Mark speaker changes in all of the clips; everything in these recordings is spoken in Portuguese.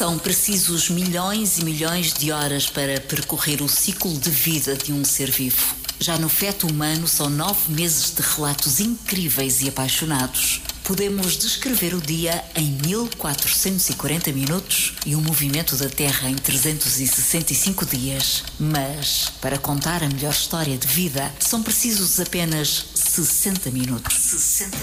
Speaker 1: São precisos milhões e milhões de horas para percorrer o ciclo de vida de um ser vivo. Já no feto humano são nove meses de relatos incríveis e apaixonados. Podemos descrever o dia em 1440 minutos e o movimento da Terra em 365 dias. Mas, para contar a melhor história de vida, são precisos apenas 60 minutos. 60.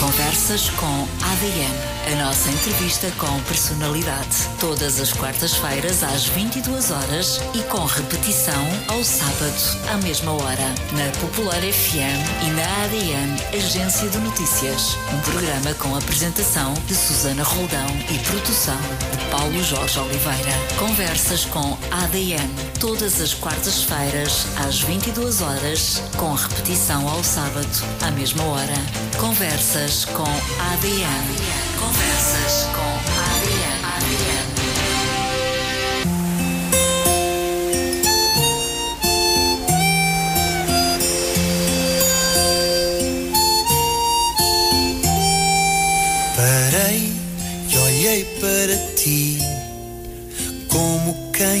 Speaker 1: Conversas com ADN. A nossa entrevista com personalidade. Todas as quartas-feiras às 22 horas e com repetição ao sábado à mesma hora. Na Popular FM e na ADN Agência de Notícias. Um programa com apresentação de Susana Roldão e produção de Paulo Jorge Oliveira. Conversas com ADN. Todas as quartas-feiras às 22 horas com repetição ao sábado à mesma hora. Conversas com ADN. Conversas com ADN.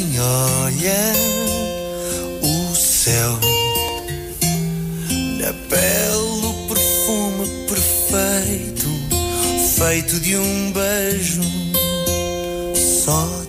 Speaker 2: Quem olha o céu. Na pele o perfume perfeito, feito de um beijo só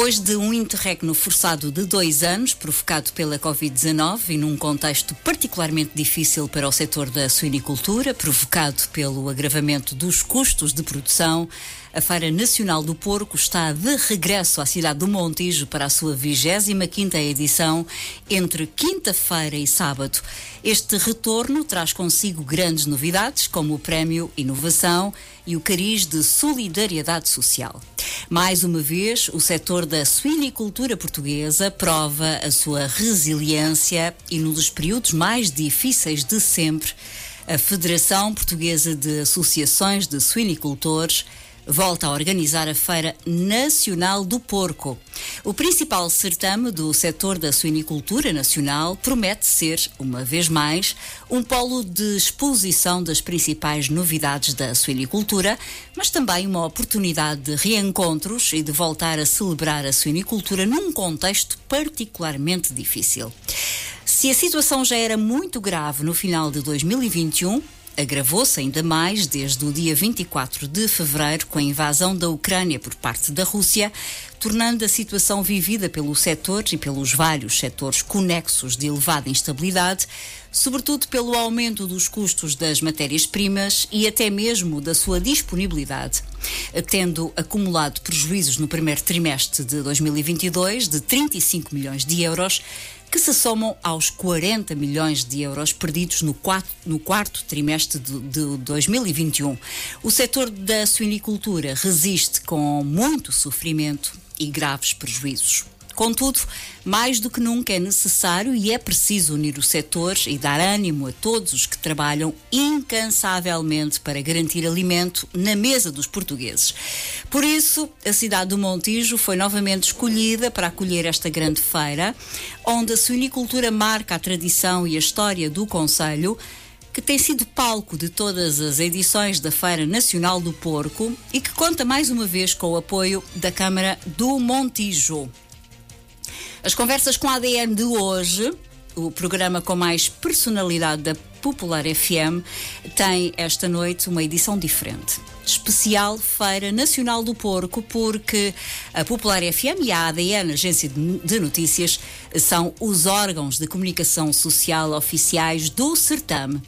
Speaker 1: Depois de um interregno forçado de dois anos, provocado pela Covid-19 e num contexto particularmente difícil para o setor da suinicultura, provocado pelo agravamento dos custos de produção, a Feira Nacional do Porco está de regresso à cidade do Montijo para a sua 25ª edição entre quinta-feira e sábado. Este retorno traz consigo grandes novidades, como o Prémio Inovação e o cariz de solidariedade social. Mais uma vez, o setor da suinicultura portuguesa prova a sua resiliência e num dos períodos mais difíceis de sempre, a Federação Portuguesa de Associações de Suinicultores volta a organizar a Feira Nacional do Porco. O principal certame do setor da suinicultura nacional promete ser, uma vez mais, um polo de exposição das principais novidades da suinicultura, mas também uma oportunidade de reencontros e de voltar a celebrar a suinicultura num contexto particularmente difícil. Se a situação já era muito grave no final de 2021, agravou-se ainda mais desde o dia 24 de fevereiro com a invasão da Ucrânia por parte da Rússia, tornando a situação vivida pelo setor e pelos vários setores conexos de elevada instabilidade, sobretudo pelo aumento dos custos das matérias-primas e até mesmo da sua disponibilidade, tendo acumulado prejuízos no primeiro trimestre de 2022 de 35 milhões de euros que se somam aos 40 milhões de euros perdidos no quarto, no quarto trimestre de, de 2021. O setor da suinicultura resiste com muito sofrimento e graves prejuízos. Contudo, mais do que nunca é necessário e é preciso unir o setor e dar ânimo a todos os que trabalham incansavelmente para garantir alimento na mesa dos portugueses. Por isso, a cidade do Montijo foi novamente escolhida para acolher esta grande feira, onde a suinicultura marca a tradição e a história do Conselho que tem sido palco de todas as edições da Feira Nacional do Porco e que conta mais uma vez com o apoio da Câmara do Montijo. As conversas com a ADN de hoje, o programa com mais personalidade da Popular FM, tem esta noite uma edição diferente. Especial Feira Nacional do Porco, porque a Popular FM e a ADN, Agência de Notícias, são os órgãos de comunicação social oficiais do certame.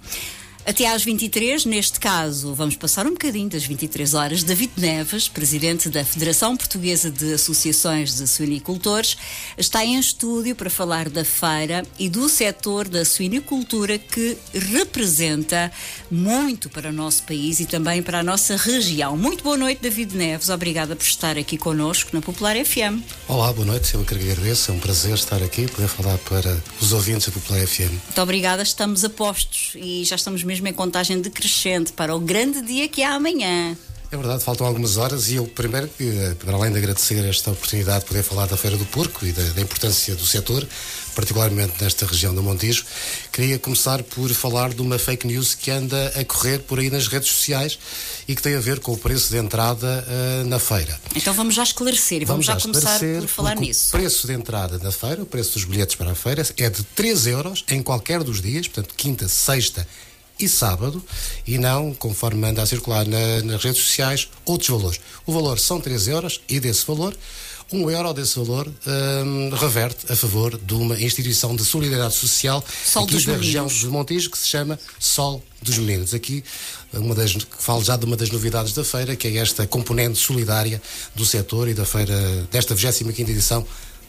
Speaker 1: Até às 23, neste caso, vamos passar um bocadinho das 23 horas. David Neves, presidente da Federação Portuguesa de Associações de Suinicultores, está em estúdio para falar da feira e do setor da suinicultura que representa muito para o nosso país e também para a nossa região. Muito boa noite, David Neves. Obrigada por estar aqui connosco na Popular FM.
Speaker 3: Olá, boa noite. Eu que agradeço. É um prazer estar aqui e poder falar para os ouvintes da Popular FM.
Speaker 1: Muito obrigada. Estamos a postos e já estamos mesmo em contagem decrescente para o grande dia que é amanhã.
Speaker 3: É verdade, faltam algumas horas e eu primeiro, que, para além de agradecer esta oportunidade de poder falar da Feira do Porco e da, da importância do setor, particularmente nesta região do Montijo, queria começar por falar de uma fake news que anda a correr por aí nas redes sociais e que tem a ver com o preço de entrada uh, na feira.
Speaker 1: Então vamos já esclarecer e vamos, vamos já, já começar por falar nisso.
Speaker 3: O preço de entrada na feira, o preço dos bilhetes para a feira é de 3 euros em qualquer dos dias, portanto quinta, sexta e sábado, e não, conforme anda a circular na, nas redes sociais, outros valores. O valor são 3 euros e desse valor, 1 euro desse valor hum, reverte a favor de uma instituição de solidariedade social
Speaker 1: Sol
Speaker 3: aqui da região de Montijo que se chama Sol dos Meninos. Aqui, uma das, falo já de uma das novidades da feira, que é esta componente solidária do setor e da feira, desta 25ª edição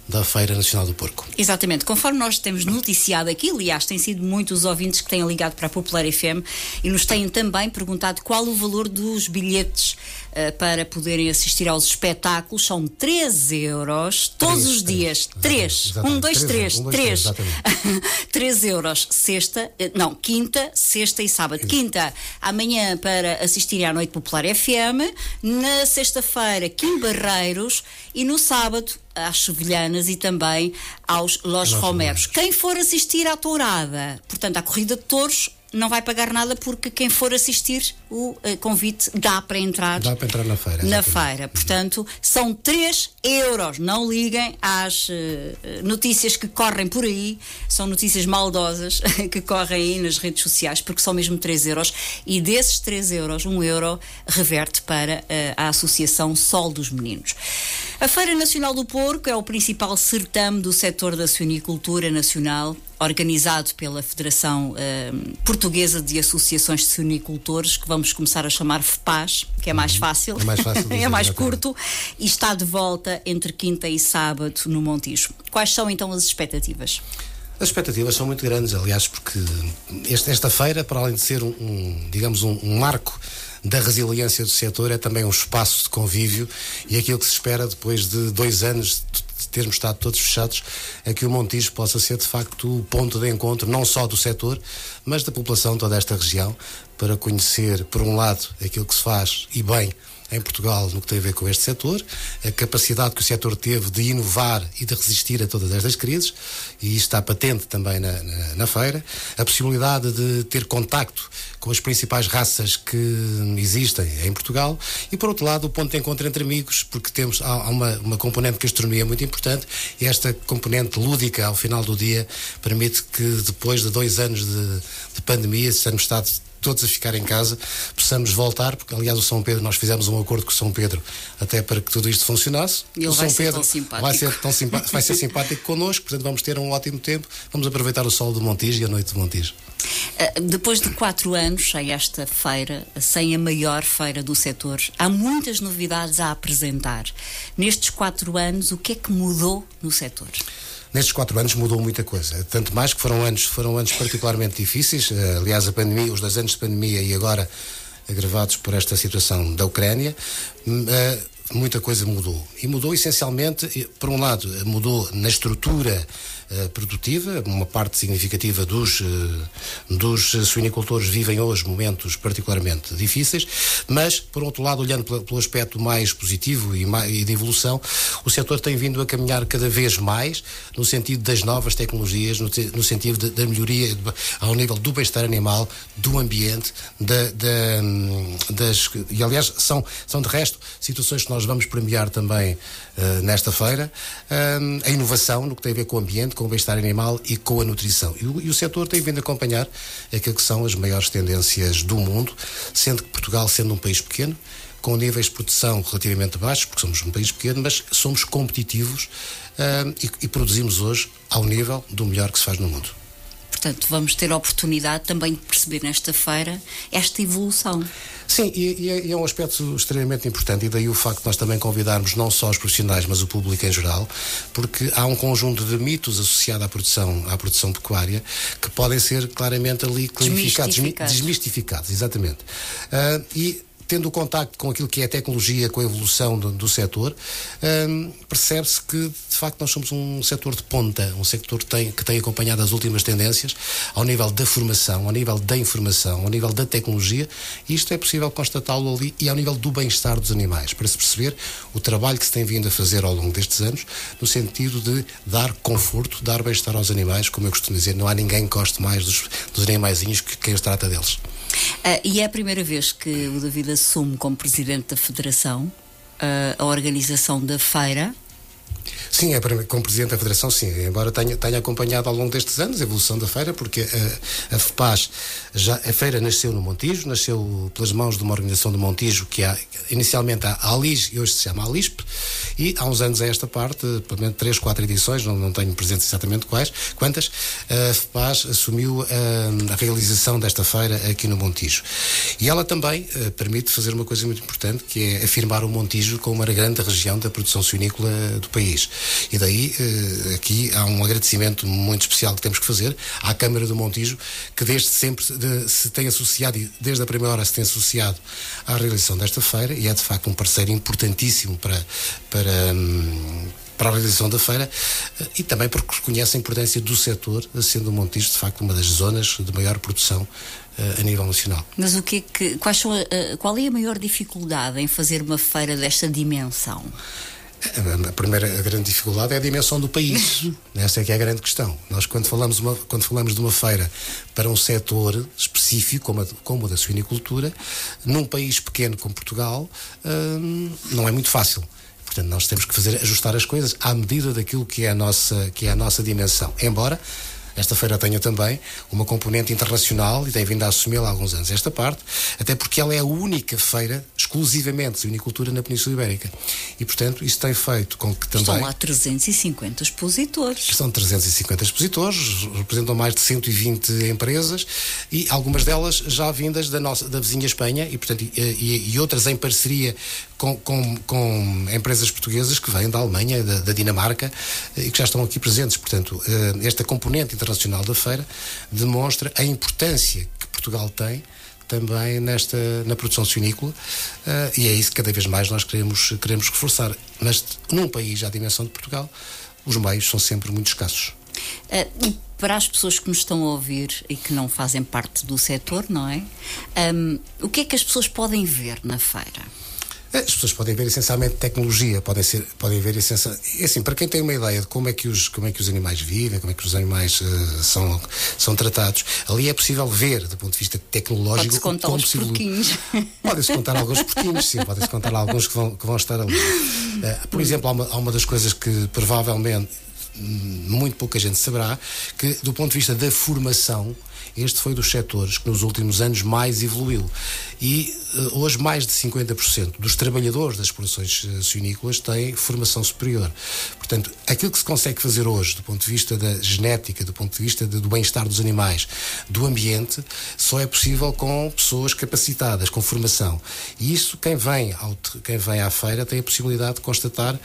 Speaker 3: da Feira Nacional do Porco.
Speaker 1: Exatamente. Conforme nós temos noticiado aqui, aliás, têm sido muitos os ouvintes que têm ligado para a Popular FM e nos têm também perguntado qual o valor dos bilhetes uh, para poderem assistir aos espetáculos. São 13 euros todos
Speaker 3: Três,
Speaker 1: os
Speaker 3: três.
Speaker 1: dias.
Speaker 3: Exatamente,
Speaker 1: 3.
Speaker 3: exatamente.
Speaker 1: 1, 2,
Speaker 3: Três,
Speaker 1: 3.
Speaker 3: um, dois, três,
Speaker 1: 3.
Speaker 3: exatamente.
Speaker 1: 3 euros sexta, eh, não, quinta, sexta e sábado. Quinta, amanhã para assistirem à Noite Popular FM. Na sexta-feira, Kim Barreiros. E no sábado, às Sevilhanas e também aos Los Romeros. Quem for assistir à tourada, portanto, à corrida de touros, não vai pagar nada porque quem for assistir o eh, convite dá para entrar
Speaker 3: Dá para entrar na feira.
Speaker 1: na feira. Portanto, são 3 euros. Não liguem às eh, notícias que correm por aí, são notícias maldosas que correm aí nas redes sociais, porque são mesmo 3 euros. E desses 3 euros, 1 euro reverte para eh, a Associação Sol dos Meninos. A Feira Nacional do Porco é o principal certame do setor da suinicultura nacional organizado pela Federação Portuguesa de Associações de Suinicultores, que vamos começar a chamar FEPAS, que é mais fácil,
Speaker 3: É mais fácil de
Speaker 1: é
Speaker 3: dizer,
Speaker 1: mais curto, e está de volta entre quinta e sábado no Montijo. Quais são então as expectativas?
Speaker 3: As expectativas são muito grandes, aliás, porque este- esta feira, para além de ser um, um, digamos, um, um marco da resiliência do setor, é também um espaço de convívio e aquilo que se espera depois de dois anos de termos estado todos fechados é que o Montijo possa ser de facto o ponto de encontro não só do setor, mas da população de toda esta região para conhecer, por um lado, aquilo que se faz e bem em Portugal no que tem a ver com este setor, a capacidade que o setor teve de inovar e de resistir a todas estas crises, e isso está patente também na, na, na feira, a possibilidade de ter contacto com as principais raças que existem em Portugal, e por outro lado, o ponto de encontro entre amigos, porque temos há, uma, uma componente de gastronomia muito importante, e esta componente lúdica ao final do dia permite que depois de dois anos de, de pandemia, se termos estado todos a ficar em casa, possamos voltar, porque aliás o São Pedro, nós fizemos um acordo com o São Pedro até para que tudo isto funcionasse.
Speaker 1: Ele
Speaker 3: o
Speaker 1: vai
Speaker 3: São
Speaker 1: ser
Speaker 3: Pedro
Speaker 1: tão simpático.
Speaker 3: vai ser, tão simpá- vai ser simpático connosco, portanto vamos ter um ótimo tempo, vamos aproveitar o sol do Montijo e a noite do Montijo.
Speaker 1: Uh, Depois de quatro anos sem esta feira, sem a maior feira do setor, há muitas novidades a apresentar. Nestes quatro anos, o que é que mudou no setor?
Speaker 3: Nestes quatro anos mudou muita coisa, tanto mais que foram anos, foram anos particularmente difíceis. Eh, Aliás, a pandemia, os dois anos de pandemia e agora agravados por esta situação da Ucrânia, hum, eh, muita coisa mudou. E mudou essencialmente, por um lado, mudou na estrutura produtiva, uma parte significativa dos, eh, dos eh, suinicultores vivem hoje momentos particularmente difíceis, mas, por outro lado, olhando pelo aspecto mais positivo e, de evolução, o setor tem vindo a caminhar cada vez mais no sentido das novas tecnologias, no, sentido da melhoria ao nível do bem-estar animal, do ambiente, da, da, das. E, aliás, são, são de resto situações que nós vamos premiar também eh, nesta feira. Hum, a inovação no que tem a ver com o ambiente, com o bem-estar animal e com a nutrição. E o, e o setor tem vindo a acompanhar aquilo que são as maiores tendências do mundo, sendo que Portugal, sendo um país pequeno, com níveis de produção relativamente baixos, porque somos um país pequeno, mas somos competitivos hum, e, e produzimos hoje ao nível do melhor que se faz no mundo.
Speaker 1: Portanto, vamos ter a oportunidade também de perceber nesta feira esta evolução.
Speaker 3: Sim, e, e é, e é um aspecto extremamente importante, e daí o facto de nós também convidarmos não só os profissionais, mas o público em geral, porque há um conjunto de mitos associado à produção, à produção pecuária que podem ser claramente ali clarificados, desmi-
Speaker 1: Desmistificados.
Speaker 3: desmistificados, exatamente. Ah, e tendo o contacto com aquilo que é a tecnologia, com a evolução do, do setor, hum, percebe-se que de facto nós somos um setor de ponta, um setor que tem, que tem acompanhado as últimas tendências ao nível da formação, ao nível da informação, ao nível da tecnologia, e isto é possível constatá-lo ali e ao nível do bem-estar dos animais, para se perceber o trabalho que se tem vindo a fazer ao longo destes anos, no sentido de dar conforto, dar bem-estar aos animais, como eu costumo dizer, não há ninguém que goste mais dos, dos animaizinhos que quem os trata deles.
Speaker 1: Ah, e é a primeira vez que o David assume como presidente da Federação ah, a organização da feira.
Speaker 3: Sim, é para- como Presidente da Federação, sim. Embora tenha, tenha acompanhado ao longo destes anos a evolução da feira, porque a, a FEPAS, já, a feira nasceu no Montijo, nasceu pelas mãos de uma organização do Montijo, que há, inicialmente a ALIS e hoje se chama ALISP, e há uns anos a esta parte, pelo menos três, quatro edições, não, não tenho presente exatamente quais, quantas, a FEPAS assumiu a, a realização desta feira aqui no Montijo. E ela também eh, permite fazer uma coisa muito importante, que é afirmar o Montijo como uma grande região da produção suinícola do país. E daí, eh, aqui há um agradecimento muito especial que temos que fazer à Câmara do Montijo, que desde sempre se tem associado, e desde a primeira hora se tem associado à realização desta feira, e é de facto um parceiro importantíssimo para, para, hum, para a realização da feira, eh, e também porque reconhece a importância do setor, sendo o Montijo de facto uma das zonas de maior produção eh, a nível nacional.
Speaker 1: Mas o que é que, quais são qual é a maior dificuldade em fazer uma feira desta dimensão?
Speaker 3: A primeira a grande dificuldade é a dimensão do país. Essa é que é a grande questão. Nós, quando falamos, uma, quando falamos de uma feira para um setor específico, como, a, como o da suinicultura, num país pequeno como Portugal, hum, não é muito fácil. Portanto, nós temos que fazer ajustar as coisas à medida daquilo que é a nossa, que é a nossa dimensão. Embora esta feira tenha também uma componente internacional e tem vindo a assumi-la há alguns anos esta parte, até porque ela é a única feira exclusivamente de unicultura na Península Ibérica. E, portanto, isso tem feito com que também.
Speaker 1: Estão lá 350 expositores.
Speaker 3: São 350 expositores, representam mais de 120 empresas e algumas delas já vindas da, nossa, da vizinha Espanha e, portanto, e, e- e outras em parceria com, com, com empresas portuguesas que vêm da Alemanha, da, da Dinamarca eh, e que já estão aqui presentes. Portanto, eh, esta componente internacional da feira demonstra a importância que Portugal tem também nesta na produção suinícola eh, e é isso que cada vez mais nós queremos queremos reforçar mas num país à dimensão de Portugal os meios são sempre muito escassos
Speaker 1: para as pessoas que nos estão a ouvir e que não fazem parte do setor, não é? Hum, o que é que as pessoas podem ver na feira?
Speaker 3: As pessoas podem ver essencialmente tecnologia, podem, ser, podem ver essencialmente. É assim, para quem tem uma ideia de como é que os, como é que os animais vivem, como é que os animais uh, são, são tratados, ali é possível ver, do ponto de vista tecnológico,
Speaker 1: Pode-se contar
Speaker 3: como se
Speaker 1: porquinhos.
Speaker 3: Podem-se contar alguns porquinhos, sim, podem-se contar alguns que vão, que vão estar ali. Uh, por exemplo, há uma, há uma das coisas que provavelmente hum, muito pouca gente saberá, que do ponto de vista da formação, este foi dos setores que nos últimos anos mais evoluiu. E eh, hoje mais de 50% dos trabalhadores das explorações eh, suinícolas têm formação superior. Portanto, aquilo que se consegue fazer hoje, do ponto de vista da genética, do ponto de vista do bem-estar dos animais, do ambiente, só é possível com pessoas capacitadas, com formação. E isso, quem vem, ao quem vem à feira tem a possibilidade de constatar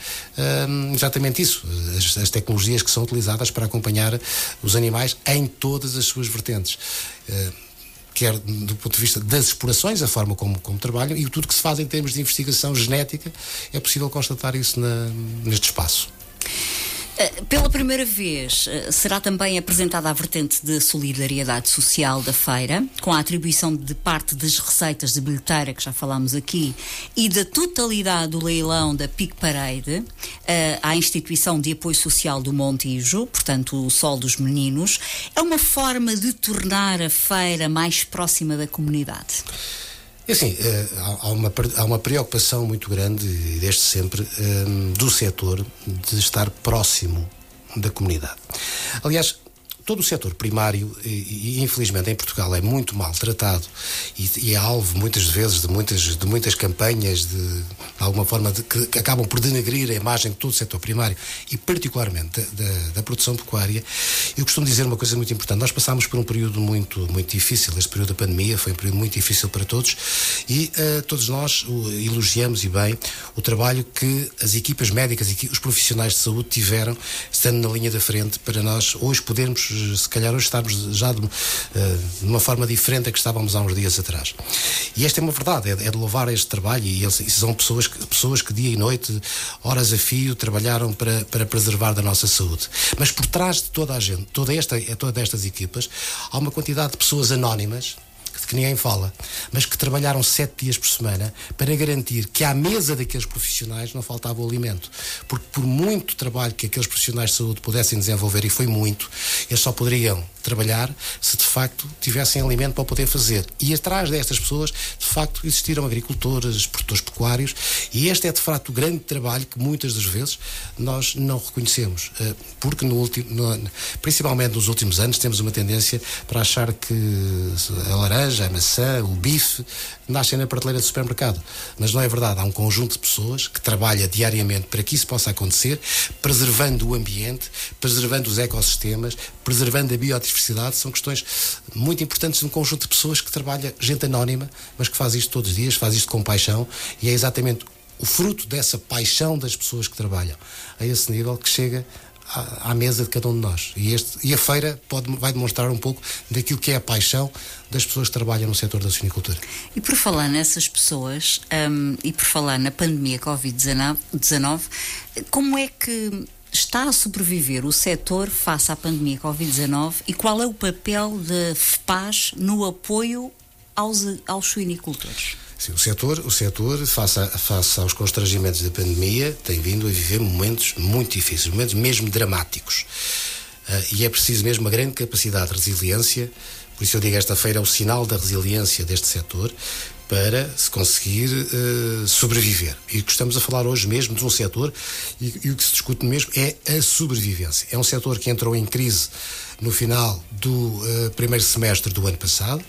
Speaker 3: hum, exatamente isso, as, as tecnologias que são utilizadas para acompanhar os animais em todas as suas vertentes. Eh, quer do ponto de vista das explorações, a forma como, como trabalham e tudo que se faz em termos de investigação genética, é possível constatar isso na- neste espaço.
Speaker 1: Uh, Pela primeira vez, uh, será também apresentada a vertente de solidariedade social da feira, com a atribuição de parte das receitas de bilheteira, que já falámos aqui, e da totalidade do leilão da PIC Parade uh, à instituição de apoio social do Montijo, portanto, o Sol dos Meninos. É uma forma de tornar a feira mais próxima da comunidade.
Speaker 3: E assim, eh, há- uma, há uma preocupação muito grande, desde sempre, eh, do setor de estar próximo da comunidade. Aliás, todo o setor primário, e, e, infelizmente em Portugal, é muito maltratado e, e é alvo muitas vezes de muitas, de muitas campanhas de, de alguma forma de- que, que acabam por denegrir a imagem de todo o setor primário e particularmente da, da- da produção pecuária. Eu costumo dizer uma coisa muito importante. Nós passámos por um período muito, muito difícil. Este período da pandemia foi um período muito difícil para todos e eh, todos nós elogiamos e bem o trabalho que as equipas médicas e os profissionais de saúde tiveram estando na linha da frente para nós hoje podermos, se calhar hoje estarmos já de, eh, uma forma diferente da que estávamos há uns dias atrás. E esta é uma verdade, é, é de louvar este trabalho e eles e são pessoas que, pessoas que dia e noite, horas a fio, trabalharam para, para preservar da nossa saúde. Mas por trás de toda a gente, toda esta, todas estas equipas, há uma quantidade de pessoas anónimas que ninguém fala, mas que trabalharam sete dias por semana para garantir que à mesa daqueles profissionais não faltava o alimento. Porque por muito trabalho que aqueles profissionais de saúde pudessem desenvolver, e foi muito, eles só poderiam trabalhar se de facto tivessem alimento para poder fazer. E atrás destas pessoas, de facto, existiram agricultores, produtores pecuários, e este é de facto o grande trabalho que muitas das vezes nós não reconhecemos. Eh, Porque, no último, no- principalmente nos últimos anos, temos uma tendência para achar que a laranja, a maçã, o bife nascem na prateleira do supermercado. Mas não é verdade. Há um conjunto de pessoas que trabalha diariamente para que isso possa acontecer, preservando o ambiente, preservando os ecossistemas, preservando a biodiversidade. São questões muito importantes de um conjunto de pessoas que trabalha, gente anónima, mas que faz isto todos os dias, faz isto com paixão e é exatamente o fruto dessa paixão das pessoas que trabalham a esse nível que chega à, à mesa de cada um de nós. E, este, e a feira pode, vai demonstrar um pouco daquilo que é a paixão das pessoas que trabalham no setor da suinicultura.
Speaker 1: E por falar nessas pessoas hum, e por falar na pandemia Covid-19, 19, como é que está a sobreviver o setor face à pandemia Covid-19 e qual é o papel da FPAS no apoio aos, aos suinicultores?
Speaker 3: Sim, o setor, o setor face, a, face aos constrangimentos da pandemia, tem vindo a viver momentos muito difíceis, momentos mesmo dramáticos. Ah, e é preciso mesmo uma grande capacidade de resiliência, por isso eu digo esta feira é o sinal da resiliência deste setor para se conseguir eh, sobreviver. E o que estamos a falar hoje mesmo de um setor, e, e o que se discute mesmo é a sobrevivência. É um setor que entrou em crise no final do eh, primeiro semestre do ano passado,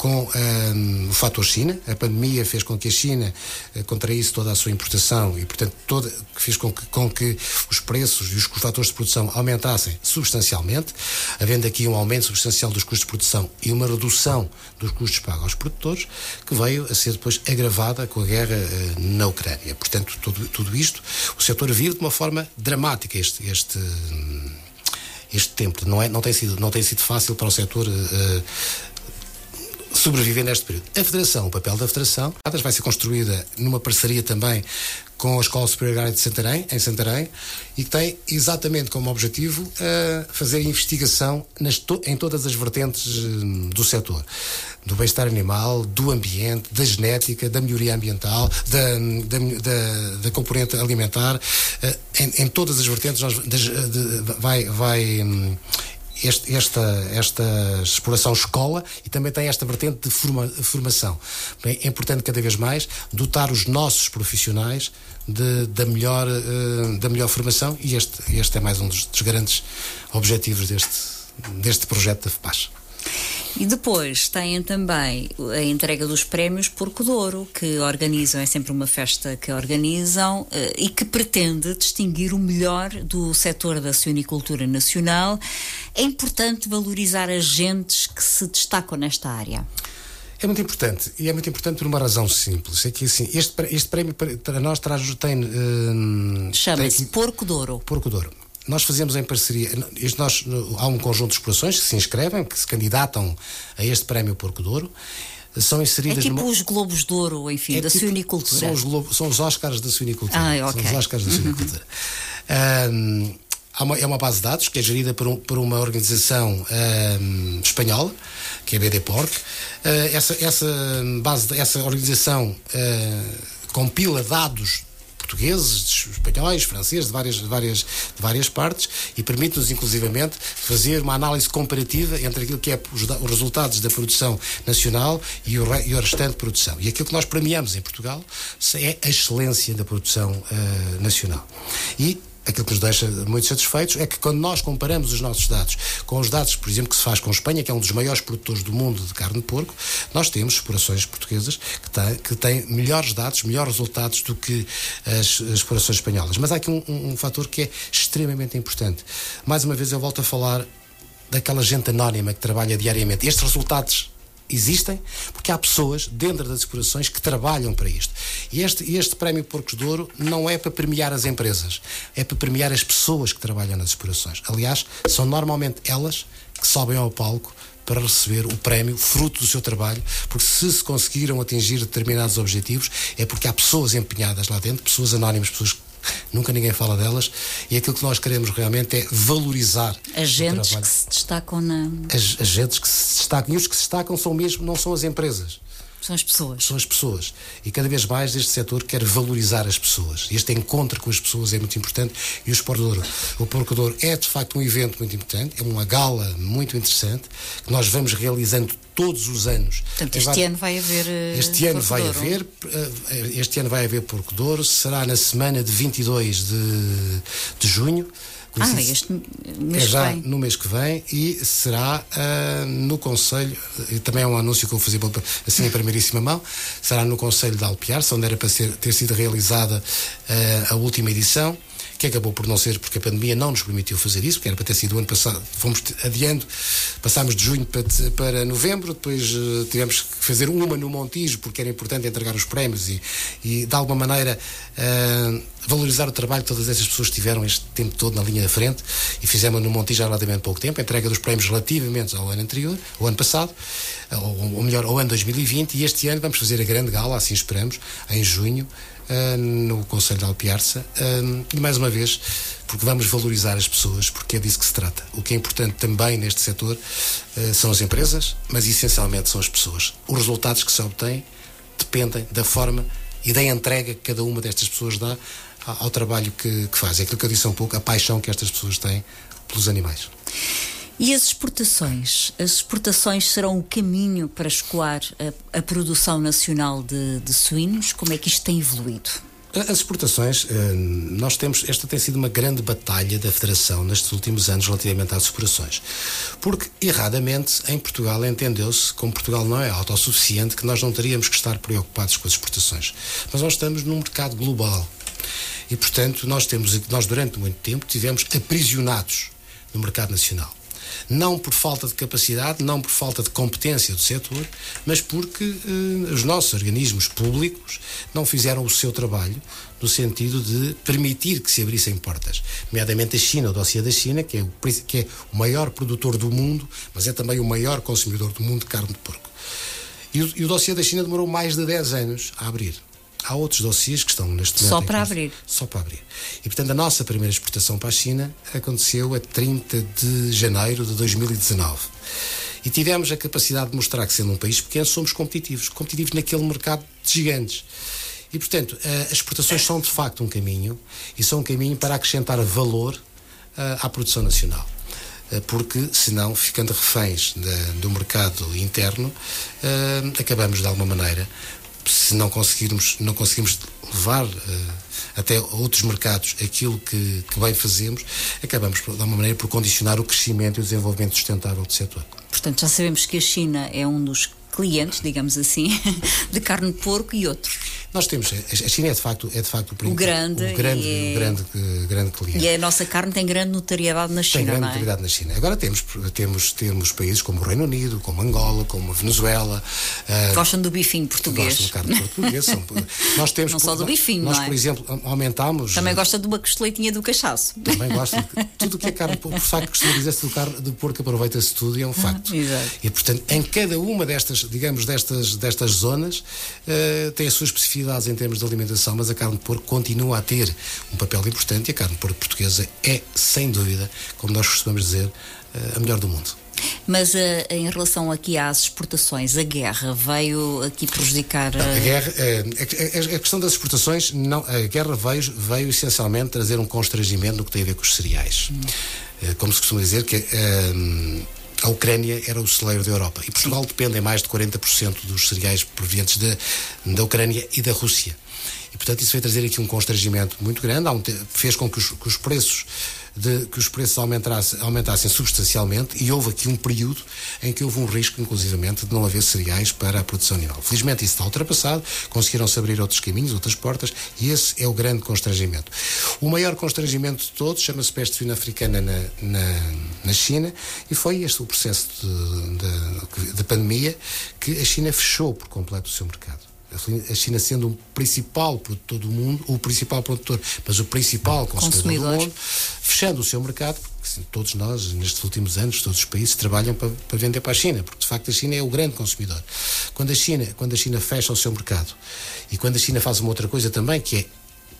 Speaker 3: com um, o fator China. A pandemia fez com que a China uh, contraísse toda a sua importação e, portanto, toda, fez com que, com que os preços e os fatores de produção aumentassem substancialmente, havendo aqui um aumento substancial dos custos de produção e uma redução dos custos pagos aos produtores, que veio a ser depois agravada com a guerra uh, na Ucrânia. Portanto, tudo, tudo isto, o setor vive de uma forma dramática este. este este tempo não é não tem sido não tem sido fácil para o setor uh, sobreviver neste período. A Federação, o papel da Federação, vai ser construída numa parceria também com a Escola Superior de Santarém, em Santarém, e que tem exatamente como objetivo uh, fazer investigação to em todas as vertentes uh, do setor. Do bem-estar animal, do ambiente, da genética, da melhoria ambiental, da, da, da, da componente alimentar, uh, em, em, todas as vertentes nós, de, vai, vai um, este, esta, esta exploração escola e também tem esta vertente de forma, formação. Bem, é importante cada vez mais dotar os nossos profissionais de, da, melhor, uh, da melhor formação e este, este é mais um dos, dos grandes objetivos deste, deste projeto da FPAS.
Speaker 1: E depois têm também a entrega dos prémios Porco Douro, que organizam, é sempre uma festa que organizam eh, e que pretende distinguir o melhor do setor da suinicultura nacional. É importante valorizar agentes que se destacam nesta área.
Speaker 3: É muito importante, e é muito importante por uma razão simples. É que assim, este, este prémio para nós traz, tem. Uh,
Speaker 1: Chama-se Porco Douro.
Speaker 3: Porco Douro. Nós fazemos em parceria, nós, há um conjunto de explorações que se inscrevem, que se candidatam a este prémio Porco Douro são inseridas.
Speaker 1: É tipo numa... os Globos de Ouro, enfim, é da tipo, suinicultura.
Speaker 3: São os, Globo, são os Oscars da suinicultura.
Speaker 1: Ah, okay.
Speaker 3: São os Oscars da suinicultura. um, uma, é uma base de dados que é gerida por, um, por uma organização um, espanhola, que é a BD Porc. Uh, essa, essa, base, essa organização uh, compila dados portugueses, espanhóis, franceses, de várias, de várias, de várias partes e permite-nos, inclusivamente, fazer uma análise comparativa entre aquilo que é os, os resultados da produção nacional e o, e o restante produção. E aquilo que nós premiamos em Portugal é a excelência da produção uh, nacional. E aquilo que nos deixa muito satisfeitos é que quando nós comparamos os nossos dados com os dados, por exemplo, que se faz com a Espanha, que é um dos maiores produtores do mundo de carne de porco, nós temos explorações portuguesas que têm, que têm melhores dados, melhores resultados do que as, as explorações espanholas. Mas há aqui um, um, um fator que é extremamente importante. Mais uma vez eu volto a falar daquela gente anónima que trabalha diariamente. Estes resultados existem porque há pessoas dentro das explorações que trabalham para isto. E este, este prémio Porcos de Ouro não é para premiar as empresas, é para premiar as pessoas que trabalham nas explorações. Aliás, são normalmente elas que sobem ao palco para receber o prémio fruto do seu trabalho, porque se se conseguiram atingir determinados objetivos é porque há pessoas empenhadas lá dentro, pessoas anónimas, pessoas que nunca ninguém fala delas, e aquilo que nós queremos realmente é valorizar
Speaker 1: agentes que se destacam na.
Speaker 3: As, agentes que se destacam, e os que se destacam são mesmo, não são as empresas.
Speaker 1: São as pessoas.
Speaker 3: São as pessoas. E cada vez mais este setor quer valorizar as pessoas. Este encontro com as pessoas é muito importante e o Sport Douro. O Porco Douro é de facto um evento muito importante, é uma gala muito interessante que nós vamos realizando todos os anos.
Speaker 1: Portanto, este vai... ano vai haver.
Speaker 3: Este ano vai haver, este ano vai haver Porco Douro, será na semana de 22 de, de junho.
Speaker 1: Ah, este mês
Speaker 3: é já
Speaker 1: vem.
Speaker 3: no mês que vem e será uh, no Conselho, e também é um anúncio que eu vou fazer assim em primeiríssima mão, será no Conselho de Alpiar, onde era para ser, ter sido realizada uh, a última edição que acabou por não ser porque a pandemia não nos permitiu fazer isso, porque era para ter sido o ano passado, fomos adiando, passámos de junho para, para novembro, depois uh, tivemos que fazer uma no Montijo, porque era importante entregar os prémios e, e de alguma maneira uh, valorizar o trabalho que todas essas pessoas tiveram este tempo todo na linha da frente e fizemos no Montijo há relativamente pouco tempo, a entrega dos prémios relativamente ao ano anterior, ao ano passado, ou, ou melhor, ao ano 2020, e este ano vamos fazer a grande gala, assim esperamos, em junho, no Conselho de Alpiarça. Uh, e mais uma vez porque vamos valorizar as pessoas porque é disso que se trata. O que é importante também neste setor uh, são as empresas mas essencialmente são as pessoas. Os resultados que se obtêm dependem da forma e da entrega que cada uma destas pessoas dá ao trabalho que, que faz. É aquilo que eu disse há um pouco a paixão que estas pessoas têm pelos animais
Speaker 1: e as exportações? As exportações serão o caminho para escoar a, a produção nacional de, de suínos? Como é que isto tem evoluído?
Speaker 3: As exportações, eh, nós temos, esta tem sido uma grande batalha da Federação nestes últimos anos relativamente às exportações. Porque, erradamente, em Portugal entendeu-se, como Portugal não é autossuficiente, que nós não teríamos que estar preocupados com as exportações. Mas nós estamos num mercado global. E, portanto, nós, temos, nós durante muito tempo tivemos aprisionados no mercado nacional não por falta de capacidade, não por falta de competência do setor, mas porque eh, os nossos organismos públicos não fizeram o seu trabalho no sentido de permitir que se abrissem portas, nomeadamente a China, o dossiê da China, que é, o, que é o maior produtor do mundo, mas é também o maior consumidor do mundo de carne de porco. E o, e o dossiê da China demorou mais de 10 anos a abrir. Há outros dossiês que estão neste
Speaker 4: Só
Speaker 3: momento. em
Speaker 4: para abrir.
Speaker 3: Só para abrir. E portanto a nossa primeira exportação para a China aconteceu a 30 de janeiro de 2019. E tivemos a capacidade de mostrar que, sendo um país pequeno, somos competitivos. Competitivos naquele mercado de gigantes. E, portanto, as exportações são de facto um caminho e são um caminho para acrescentar valor eh, à produção nacional. Eh, Porque, senão, ficando reféns da- do mercado interno, eh, acabamos de alguma maneira, se não conseguirmos, não conseguirmos levar eh, até outros mercados aquilo que, que bem fazemos, acabamos, de alguma maneira, por condicionar o crescimento e o desenvolvimento sustentável do setor.
Speaker 4: Portanto, já sabemos que a China é um dos clientes, digamos assim, de carne de porco e outro.
Speaker 3: Nós temos, a a China é de facto, é de facto o, prim-
Speaker 4: grande
Speaker 3: o grande,
Speaker 4: e é-
Speaker 3: o grande, eh, grande cliente.
Speaker 4: E a nossa carne tem grande notariedade na
Speaker 3: Tem
Speaker 4: China,
Speaker 3: grande
Speaker 4: não é?
Speaker 3: na China. Agora temos, temos, temos países como o Reino Unido, como Angola, como a Venezuela. ah,
Speaker 4: Gostam do bifinho português.
Speaker 3: gostam de carne portuguesa. Nós temos,
Speaker 4: Não só do bifinho,
Speaker 3: Nós,
Speaker 4: não é?
Speaker 3: por exemplo, aumentámos.
Speaker 4: Também gosta de uma costeletinha do cachaço.
Speaker 3: Também gosto de tudo o que é carne, por facto costuma dizer-se do, carne, do porco aproveita-se tudo e é um facto.
Speaker 4: Ah, exato.
Speaker 3: E portanto, em cada uma destas, digamos, destas, destas zonas, eh, tem as suas especificidades em termos de alimentação, mas a carne de porco continua a ter um papel importante e a carne de porco portuguesa é, sem dúvida, como nós costumamos dizer, eh, a melhor do mundo.
Speaker 4: Mas eh, em relação aqui às exportações, a guerra veio aqui prejudicar.
Speaker 3: A
Speaker 4: eh,
Speaker 3: guerra, a, a- questão das exportações, não, a guerra veio, veio essencialmente trazer um constrangimento no que tem a ver com os cereais. Eh, Como se costuma dizer que a Ucrânia era o celeiro da Europa e Portugal depende em mais de 40% dos cereais provenientes da, da Ucrânia e da Rússia. E portanto isso veio trazer aqui um constrangimento muito grande, fez com que os, que os preços de- que os preços aumentassem, aumentassem substancialmente e houve aqui um período em que houve um risco, inclusivamente, de não haver cereais para a produção animal. Felizmente isso está ultrapassado, conseguiram-se abrir outros caminhos, outras portas, e esse é o grande constrangimento. O maior constrangimento de todos chama-se peste suína africana na, na, na China, e foi este o processo de pandemia que a China fechou por completo o seu mercado. A China sendo o principal produtor do mundo, o principal produtor, mas o principal consumidor,
Speaker 4: Consumidor.
Speaker 3: do mundo, fechando o seu mercado, porque todos nós, nestes últimos anos, todos os países trabalham para, para vender para a China, porque de facto a China é o grande consumidor. Quando a China, quando a China fecha o seu mercado e quando a China faz uma outra coisa também, que é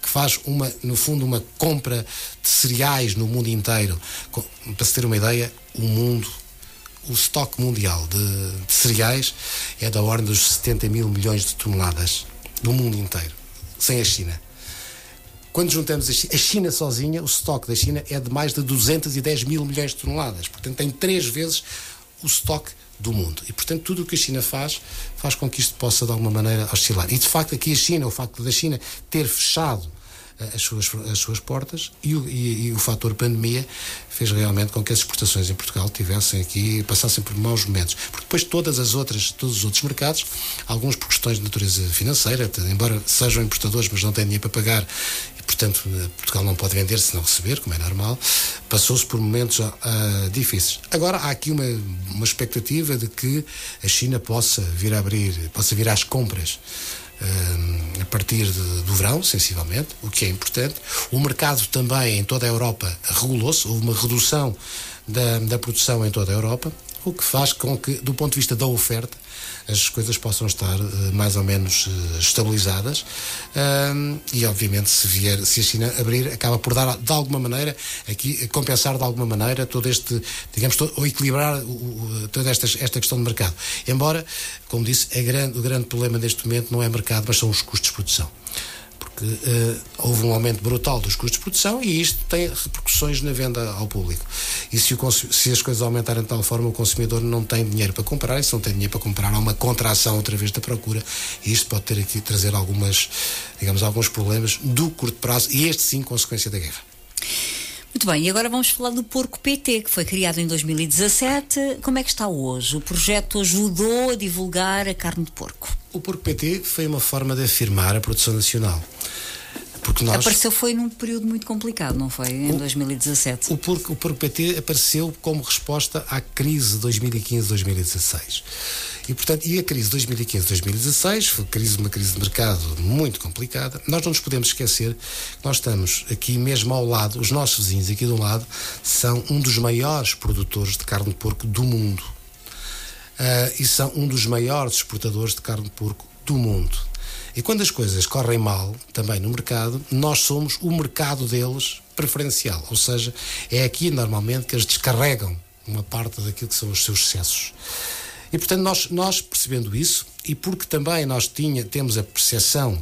Speaker 3: que faz uma, no fundo, uma compra de cereais no mundo inteiro. Para se ter uma ideia, o mundo, o estoque mundial de, de cereais é da ordem dos 70 mil milhões de toneladas do mundo inteiro, sem a China. Quando juntamos a China, sozinha, o estoque da China é de mais de 210 mil milhões de toneladas. Portanto, tem três vezes o estoque do mundo. E, portanto, tudo o que a China faz, faz com que isto possa, de alguma maneira, oscilar. E, de facto, aqui a China, o facto da China ter fechado eh, as suas, as suas portas e o, e- e o fator pandemia fez realmente com que as exportações em Portugal tivessem aqui, passassem por maus momentos. Porque depois todas as outras, todos os outros mercados, alguns por questões de natureza financeira, embora sejam importadores, mas não têm dinheiro para pagar, e portanto eh, Portugal não pode vender se não receber, como é normal, passou-se por momentos ah, difíceis. Agora há aqui uma, uma expectativa de que a China possa vir a abrir, possa vir às compras eh, a partir de- do verão, sensivelmente, o que é importante. O mercado também em toda a Europa regulou-se, houve uma redução da, da produção em toda a Europa, o que faz com que, do ponto de vista da oferta, as coisas possam estar eh, mais ou menos eh, estabilizadas. Ahm, e obviamente se vier se a China abrir acaba por dar de alguma maneira aqui compensar de alguma maneira todo este digamos to- ou equilibrar o- o- toda esta, esta questão de mercado. Embora como disse grande, o grande problema neste momento não é mercado mas são os custos de produção eh, houve um aumento brutal dos custos de produção e isto tem repercussões na venda ao público. E se, se as coisas aumentarem de tal forma, o consumidor não tem dinheiro para comprar, e se não tem dinheiro para comprar, há uma contração outra vez da procura, e isto pode ter aqui trazer algumas, digamos, alguns problemas do curto prazo, e este sim, consequência da guerra.
Speaker 4: Muito bem, e agora vamos falar do Porco PT, que foi criado em 2017. Como é que está hoje? O projeto ajudou a divulgar a carne de porco.
Speaker 3: O Porco PT foi uma forma de afirmar a produção nacional. Porque nós.
Speaker 4: Apareceu foi num período muito complicado, não foi? Em 2017.
Speaker 3: O Porco, o Porco PT apareceu como resposta à crise de 2015-2016. E, portanto, e a crise de 2015-2016 foi crise, uma crise de mercado muito complicada. Nós não nos podemos esquecer que nós estamos aqui mesmo ao lado, os nossos vizinhos aqui do lado são um dos maiores produtores de carne de porco do mundo. ah, e são um dos maiores exportadores de carne de porco do mundo. E quando as coisas correm mal, também no mercado, nós somos o mercado deles preferencial. Ou seja, é aqui normalmente que eles descarregam uma parte daquilo que são os seus excessos. E portanto, nós, nós percebendo isso, e porque também nós tinha, temos a percepção,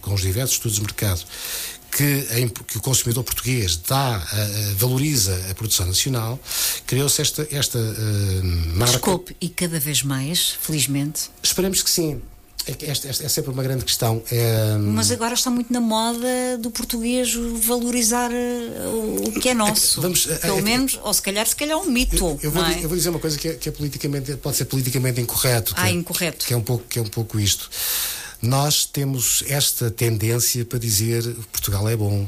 Speaker 3: com os diversos estudos de mercado, que, que o consumidor português dá, valoriza a produção nacional, criou-se esta, esta eh, marca.
Speaker 4: Desculpe, e cada vez mais, felizmente.
Speaker 3: Esperamos que sim. É, que esta, esta é sempre uma grande questão. É,
Speaker 4: Mas agora está muito na moda do português valorizar eh, o que é nosso.
Speaker 3: Vamos, eh,
Speaker 4: Pelo
Speaker 3: eh,
Speaker 4: menos, ou se calhar, se calhar é um mito.
Speaker 3: Eu, eu vou,
Speaker 4: é?
Speaker 3: eu vou dizer uma coisa que, é, que é politicamente, pode ser politicamente incorreto. que
Speaker 4: Ah,
Speaker 3: é-
Speaker 4: incorreto.
Speaker 3: Que é, um pouco, que é um pouco isto. Nós temos esta tendência para dizer Portugal é bom,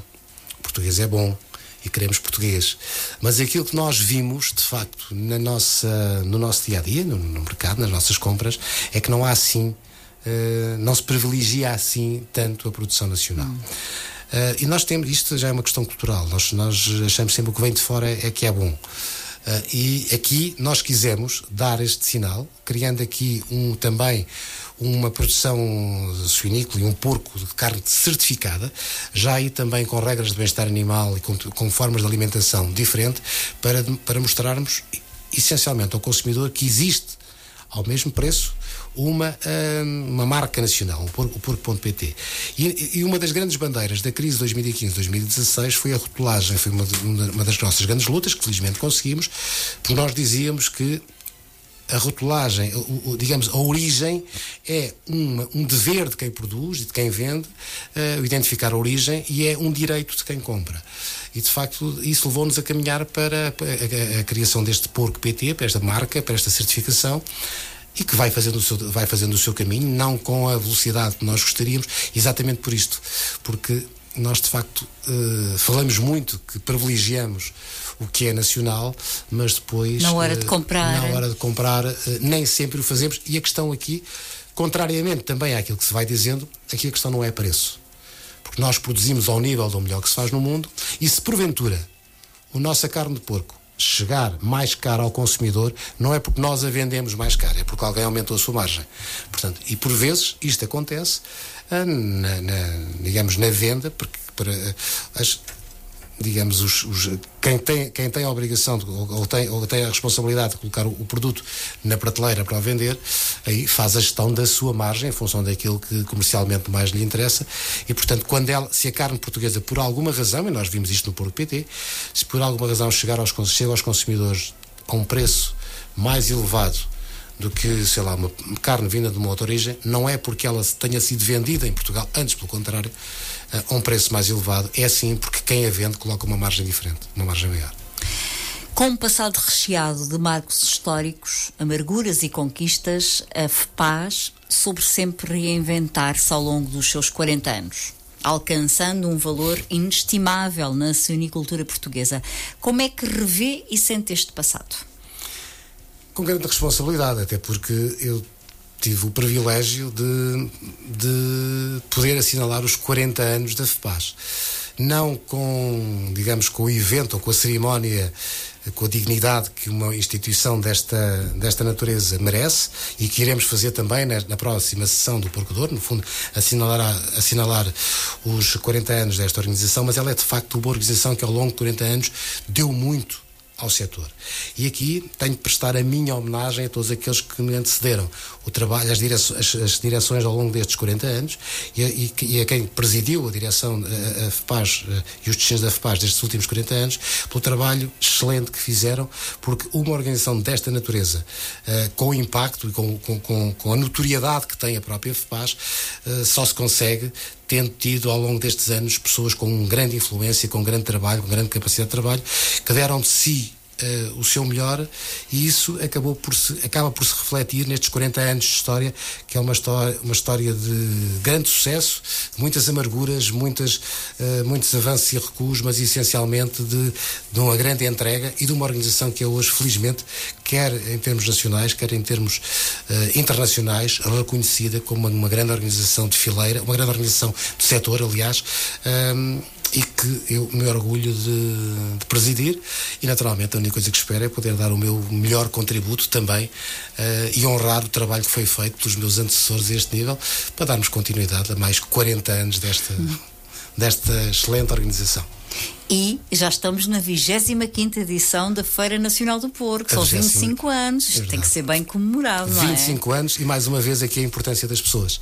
Speaker 3: português é bom e queremos português. Mas aquilo que nós vimos, de facto, na nossa, no nosso dia a dia, no, no mercado, nas nossas compras, é que não há assim, eh, não se privilegia assim tanto a produção nacional. Eh, e nós temos, isto já é uma questão cultural, nós, nós achamos sempre que o que vem de fora é, é que é bom. Eh, e aqui nós quisemos dar este sinal, criando aqui um, também uma produção suinícola e um porco de carne certificada, já aí também com regras de bem-estar animal e com, com formas de alimentação diferente, para, para mostrarmos essencialmente ao consumidor que existe ao mesmo preço uma, hum, uma marca nacional, o porco- o porco.pt. E, e uma das grandes bandeiras da crise de 2015-2016 foi a rotulagem, foi uma, uma das nossas grandes lutas, que felizmente conseguimos, porque nós dizíamos que a rotulagem, digamos, a origem é uma- um dever de quem produz e de quem vende, eh, identificar a origem e é um direito de quem compra. E de facto isso levou-nos a caminhar para a, a- a criação deste porco PT, para esta marca, para esta certificação e que vai fazendo, o seu, vai fazendo o seu caminho, não com a velocidade que nós gostaríamos, exatamente por isto, porque nós de facto eh, falamos muito que privilegiamos o que é nacional, mas depois
Speaker 4: Na hora de
Speaker 3: eh,
Speaker 4: comprar.
Speaker 3: na hora de comprar eh, nem sempre o fazemos e a questão aqui, contrariamente também àquilo que se vai dizendo, aqui a questão não é preço. Porque nós produzimos ao nível do melhor que se faz no mundo e se porventura a nossa carne de porco chegar mais cara ao consumidor, não é porque nós a vendemos mais cara, é porque alguém aumentou a sua margem. Portanto, e por vezes isto acontece ah, na, na- digamos, na venda, porque para as, digamos, os, os- quem, tem, quem tem a obrigação de, ou, ou tem, ou tem a responsabilidade de colocar o, o produto na prateleira para o vender, aí faz a gestão da sua margem em função daquilo que comercialmente mais lhe interessa. E, portanto, quando ela, se a carne portuguesa, por alguma razão, e nós vimos isto no Porco PT, se por alguma razão chegar aos, chega aos consumidores a um preço mais elevado do que, sei lá, uma carne vinda de uma outra origem, não é porque ela tenha sido vendida em Portugal, antes pelo contrário, a um preço mais elevado, é sim porque quem a vende coloca uma margem diferente, uma margem maior.
Speaker 4: Com um passado recheado de marcos históricos, amarguras e conquistas, a FEPAS soube sempre reinventar-se ao longo dos seus 40 anos, alcançando um valor inestimável na suinicultura portuguesa. Como é que revê e sente este passado?
Speaker 3: Com grande responsabilidade, até porque eu tive o privilégio de, de poder assinalar os 40 anos da FEPAS. Não com, digamos, com o evento ou com a cerimónia, com a dignidade que uma instituição desta, desta natureza merece e que iremos fazer também na, na próxima sessão do Porcador, no fundo, assinalar, assinalar os 40 anos desta organização, mas ela é de facto uma organização que ao longo de 40 anos deu muito ao setor. E aqui tenho de prestar a minha homenagem a todos aqueles que me antecederam. O trabalho, as, direções, as, direções ao longo destes 40 anos e e e a quem presidiu a direção, a, a FEPAS eh, e os destinos da FEPAS destes últimos 40 anos, pelo trabalho excelente que fizeram, porque uma organização desta natureza, eh, com o impacto e com, com, com, com a notoriedade que tem a própria FEPAS, eh, só se consegue tendo tido ao longo destes anos pessoas com grande influência, com grande trabalho, com grande capacidade de trabalho, que deram de si eh, o seu melhor e isso acabou por se, acaba por se refletir nestes 40 anos de história, que é uma história, uma história de grande sucesso, muitas amarguras, muitas, eh, muitos avanços e recuos, mas essencialmente de, de uma grande entrega e de uma organização que é hoje, felizmente, quer em termos nacionais, quer em termos eh, internacionais, reconhecida como uma, uma grande organização de fileira, uma grande organização do setor, aliás, ehm, e que eu me orgulho de, de presidir e naturalmente a única coisa que espero é poder dar o meu melhor contributo também eh, e honrar o trabalho que foi feito pelos meus antecessores a este nível para darmos continuidade a mais 40 anos desta, desta excelente organização.
Speaker 1: E já estamos na 25 edição da Feira Nacional do Porco. São
Speaker 3: 25ª.
Speaker 1: 25 anos. Isto tem que ser bem comemorado, não é?
Speaker 3: 25 anos e mais uma vez aqui a importância das pessoas.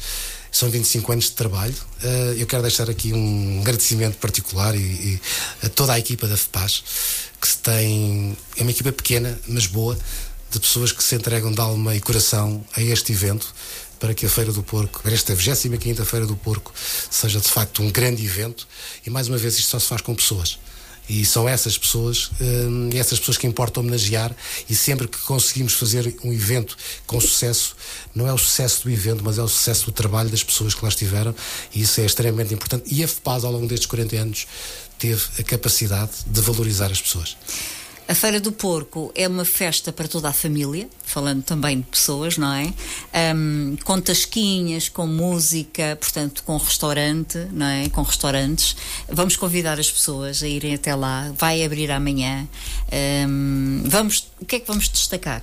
Speaker 3: São 25 anos de trabalho. Eh, eu quero deixar aqui um agradecimento particular e, e a toda a equipa da FEPAS, que se tem. É uma equipa pequena, mas boa, de pessoas que se entregam de alma e coração a este evento para que a Feira do Porco, esta 25 Feira do Porco, seja de facto um grande evento e mais uma vez isto só se faz com pessoas. E são essas pessoas, hum, essas pessoas que importa homenagear e sempre que conseguimos fazer um evento com sucesso, não é o sucesso do evento, mas é o sucesso do trabalho das pessoas que lá estiveram e isso é extremamente importante. E a FEPAS, ao longo destes 40 anos, teve a capacidade de valorizar as pessoas.
Speaker 1: A Feira do Porco é uma festa para toda a família, falando também de pessoas, não é? Ahm, com tasquinhas, com música, portanto, com restaurante, não é? Com restaurantes. Vamos convidar as pessoas a irem até lá. Vai abrir amanhã. Ahm, vamos, o que é que vamos destacar?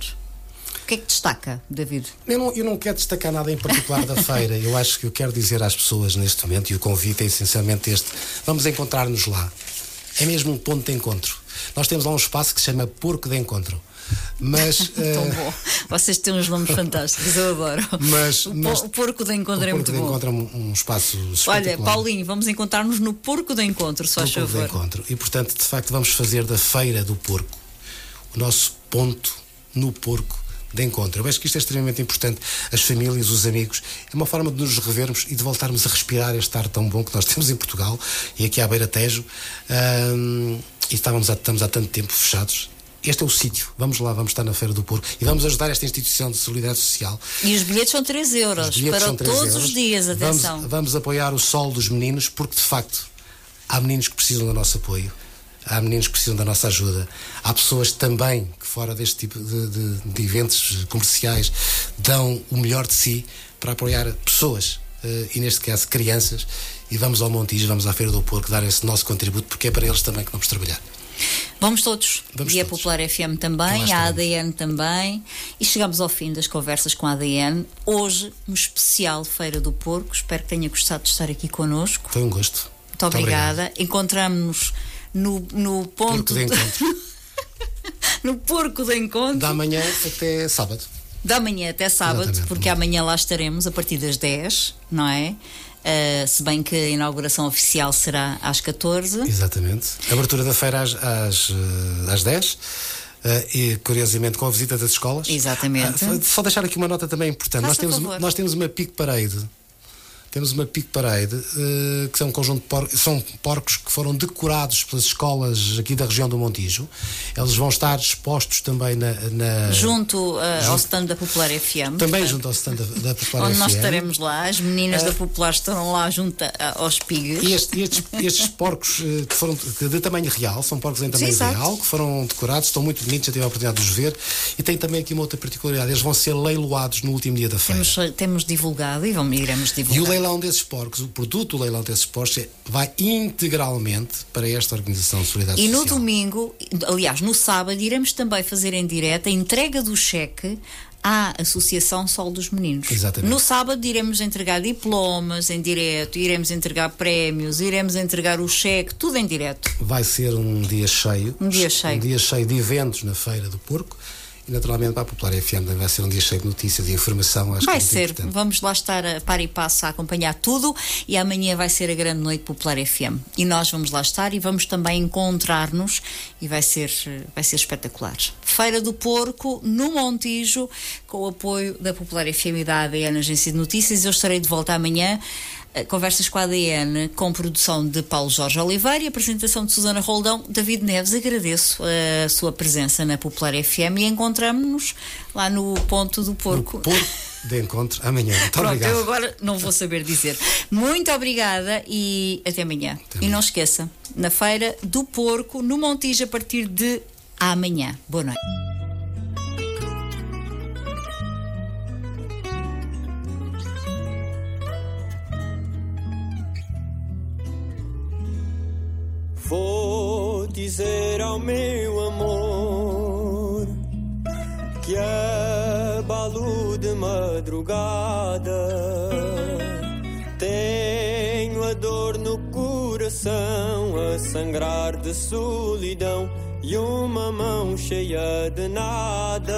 Speaker 1: O que é que destaca, David?
Speaker 3: Eu não, eu não quero destacar nada em particular da feira. Eu acho que eu quero dizer às pessoas neste momento, e o convite é essencialmente este: vamos encontrar-nos lá. É mesmo um ponto de encontro. Nós temos lá um espaço que se chama Porco de Encontro. Mas.
Speaker 1: Tão
Speaker 3: eh,
Speaker 1: bom. Vocês têm uns nomes fantásticos, eu adoro.
Speaker 3: Mas-
Speaker 1: o,
Speaker 3: mas-
Speaker 1: o Porco de Encontro
Speaker 3: o
Speaker 1: é muito
Speaker 3: Porco de
Speaker 1: bom.
Speaker 3: Encontro é um, um espaço
Speaker 1: Olha. Paulinho, vamos encontrar-nos no Porco de Encontro,
Speaker 3: no Porco de
Speaker 1: favor.
Speaker 3: Encontro. E, portanto, de facto, vamos fazer da Feira do Porco o nosso ponto no Porco de Encontro. Eu acho que isto é extremamente importante. As famílias, os amigos, é uma forma de nos revermos e de voltarmos a respirar este ar tão bom que nós temos em Portugal e aqui à Beira Tejo. E estávamos há, estamos há tanto tempo fechados. Este é o sítio. Vamos lá, vamos estar na Feira do Porco e vamos ajudar esta instituição de solidariedade social
Speaker 1: E os bilhetes são 3 euros para
Speaker 3: são 3
Speaker 1: todos
Speaker 3: euros.
Speaker 1: os dias, atenção.
Speaker 3: Vamos, vamos apoiar o sol dos meninos, porque de facto há meninos que precisam do nosso apoio, há meninos que precisam da nossa ajuda, há pessoas também que, fora deste tipo de, de- de eventos comerciais, dão o melhor de si para apoiar pessoas, eh, e neste caso crianças. E vamos ao Montijo, vamos à Feira do Porco dar esse nosso contributo, porque é para eles também que vamos trabalhar.
Speaker 1: Vamos todos.
Speaker 3: Vamos
Speaker 1: e a
Speaker 3: todos.
Speaker 1: Popular FM também, a. ADN também. E chegamos ao fim das conversas com a ADN. Hoje, um especial Feira do Porco. Espero que tenha gostado de estar aqui connosco.
Speaker 3: Foi um gosto.
Speaker 1: Muito obrigada. Encontramos-nos no, no ponto
Speaker 3: Porco de encontro.
Speaker 1: no Porco de Encontro.
Speaker 3: Da manhã até sábado.
Speaker 1: Da manhã até sábado,
Speaker 3: Exatamente.
Speaker 1: porque amanhã lá estaremos a partir das 10, não é? Ah, se bem que a inauguração oficial será às 14.
Speaker 3: Exatamente. Abertura da feira às, às, eh, às 10. eh, e curiosamente com a visita das escolas.
Speaker 1: Exatamente.
Speaker 3: Ah, só deixar aqui uma nota também importante. Nós temos,
Speaker 1: favor.
Speaker 3: nós temos uma pico parade. Temos uma pico parade eh, que são um conjunto de porcos, são porcos que foram decorados pelas escolas aqui da região do Montijo. Eles vão estar expostos também na, na-
Speaker 1: Junto ah, ao stand da Popular FM.
Speaker 3: também junto ao stand da, da Popular
Speaker 1: Onde
Speaker 3: FM.
Speaker 1: nós estaremos lá, as meninas da Popular estarão lá junto a- aos pigas.
Speaker 3: E este- estes, estes porcos que foram de, de tamanho real, são porcos em tamanho
Speaker 1: Sim, exato.
Speaker 3: real, que foram decorados, estão muito bonitos, já tive a oportunidade de os ver. E tem também aqui uma outra particularidade: eles vão ser leiloados no último dia da feira.
Speaker 1: Temos, temos divulgado e vamos, iremos divulgar.
Speaker 3: Leilão desses porcos, o produto do leilão desses porcos, é- vai integralmente para esta organização de solidariedade
Speaker 1: E no
Speaker 3: social.
Speaker 1: domingo, aliás, no sábado, iremos também fazer em direto a entrega do cheque à Associação Sol dos Meninos.
Speaker 3: Exatamente.
Speaker 1: No sábado iremos entregar diplomas em direto, iremos entregar prémios, iremos entregar o cheque, tudo em direto.
Speaker 3: Vai ser um dia cheio.
Speaker 1: Um dia cheio.
Speaker 3: Um dia cheio de eventos na Feira do Porco. E naturalmente para a Popular FM também vai ser um dia cheio de notícias e informação. Acho
Speaker 1: Vai
Speaker 3: que é
Speaker 1: ser,
Speaker 3: importante.
Speaker 1: vamos lá estar a par e passo a acompanhar tudo e amanhã vai ser a grande noite Popular FM. E nós vamos lá estar e vamos também encontrar-nos e vai ser, vai ser espetacular. Feira do Porco, no Montijo, com o apoio da Popular FM e da ADN Agência de Notícias. Eu estarei de volta amanhã. Eh, Conversas com a ADN, com produção de Paulo Jorge Oliveira e apresentação de Susana Roldão. David Neves, agradeço a sua presença na Popular FM e encontramos-nos lá no Ponto do Porco.
Speaker 3: Porco de encontro amanhã. Muito
Speaker 1: Pronto,
Speaker 3: obrigado.
Speaker 1: eu agora não vou saber dizer. Muito obrigada e até amanhã.
Speaker 3: Até
Speaker 1: E
Speaker 3: amanhã.
Speaker 1: não esqueça, na Feira do Porco, no Montijo, a partir de amanhã. Boa noite.
Speaker 5: Vou dizer ao meu amor que abalo de madrugada. Tenho a dor no coração a sangrar de solidão e uma mão cheia de nada.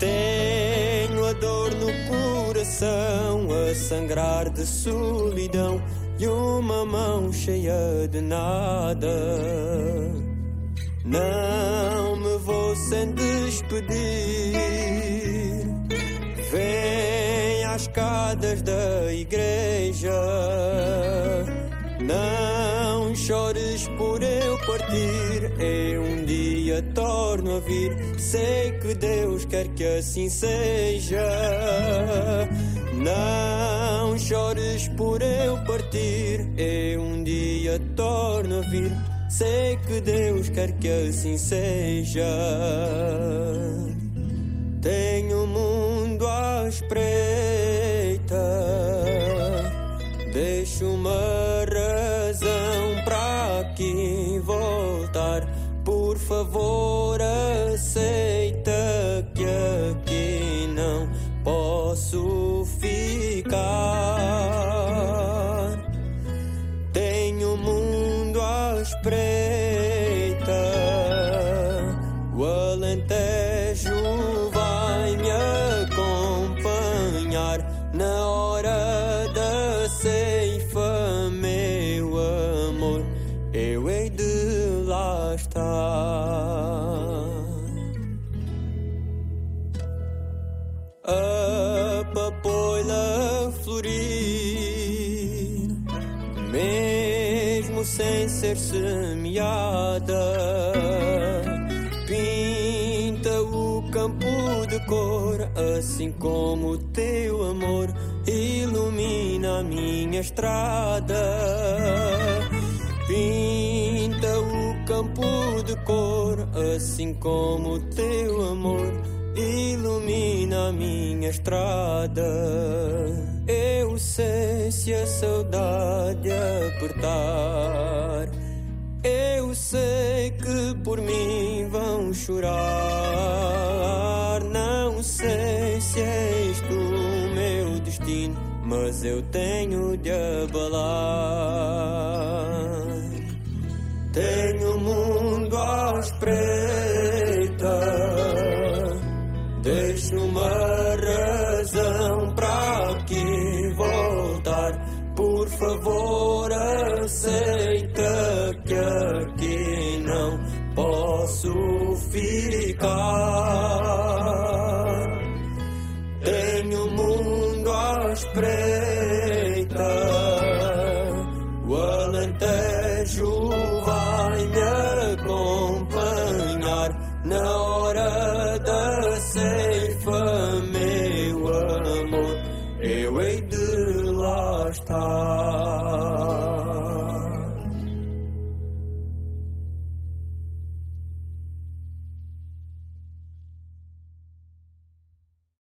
Speaker 5: Tenho a dor no coração a sangrar de solidão e uma mão cheia de nada. Não me vou sem despedir. Vem às escadas da igreja. Não chores por eu partir. Eu um dia torno a vir. Sei que Deus quer que assim seja. Não chores por eu partir. Eu um dia torno a vir. Sei que Deus quer que assim seja. Tenho o mundo à espreita. Deixo uma razão para aqui voltar. Por favor, aceita que aqui não posso pinta o campo de cor, assim como o teu amor ilumina a minha estrada. Pinta o campo de cor, assim como o teu amor ilumina a minha estrada. Eu sei se a saudade apertar. Eu sei que por mim vão chorar. Não sei se é isto o meu destino, mas eu tenho de abalar. Aceita que não posso ficar. Tenho o mundo à espreita.